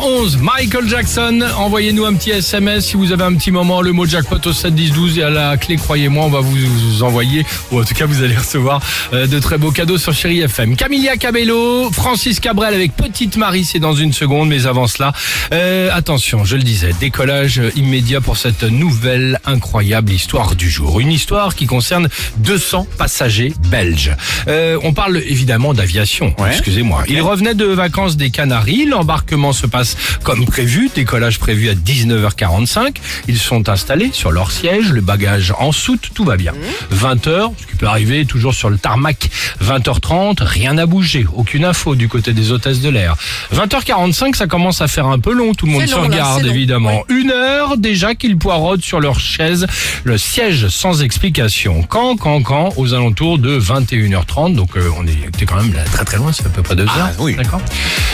7h11, Michael Jackson, envoyez-nous un petit SMS si vous avez un petit moment, le mot jackpot au 7 10 12 et à la clé, croyez-moi, on va vous, vous envoyer, ou en tout cas vous allez recevoir euh, de très beaux cadeaux sur Chéri FM. Camilla Cabello, Francis Cabrel avec Petite Marie, c'est dans une seconde, mais avant cela, euh, attention, je le disais, décollage immédiat pour cette nouvelle incroyable histoire du jour. Une histoire qui concerne 200 passagers belges. Euh, on parle évidemment d'aviation, excusez-moi. Ils revenaient de vacances des Canaries, l'embarquement se passe comme prévu, décollage prévu à 19h45. Ils sont installés sur leur siège, le bagage en soute, tout va bien. 20h, ce qui peut arriver toujours sur le tarmac, 20h30, rien n'a bougé, aucune info du côté des hôtesses de l'air. 20h45, ça commence à faire un peu long, tout le monde se regarde évidemment. Une heure déjà qu'ils poirodent sur leur chaise, le siège sans explication. Quand, quand, quand, aux alentours de 21h30, donc euh, on était quand même là, très très loin, c'est à peu près deux Ah, heures. oui. D'accord?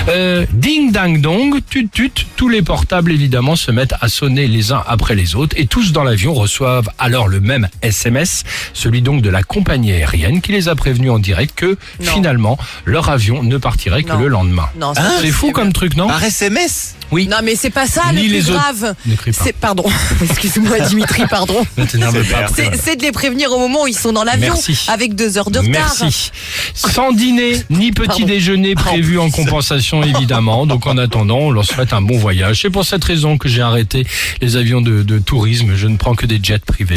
Euh, ding dang dong, tut tut, tous les portables évidemment se mettent à sonner les uns après les autres et tous dans l'avion reçoivent alors le même SMS, celui donc de la compagnie aérienne qui les a prévenus en direct que Non. finalement leur avion ne partirait que Non. le lendemain. Non, c'est fou comme truc, non Par SMS Oui. Non, mais c'est pas ça Ni le les plus autres. grave. Ne crie pas. C'est pardon. Excuse-moi, Dimitri, pardon. Ne t'énerve C'est- pas C'est de les prévenir au moment où ils sont dans l'avion, Merci. avec deux heures de retard. Merci. Sans dîner ni petit Pardon. déjeuner prévu en compensation évidemment. Donc en attendant, on leur souhaite un bon voyage. C'est pour cette raison que j'ai arrêté les avions de, de tourisme. Je ne prends que des jets privés.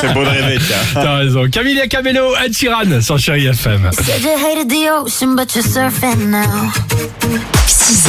C'est beau de rêver, tiens. T'as raison. Camilla Cabello, Ed Sheeran, sur Chéri FM. Said you hated the ocean, but you're surfing now. 6h,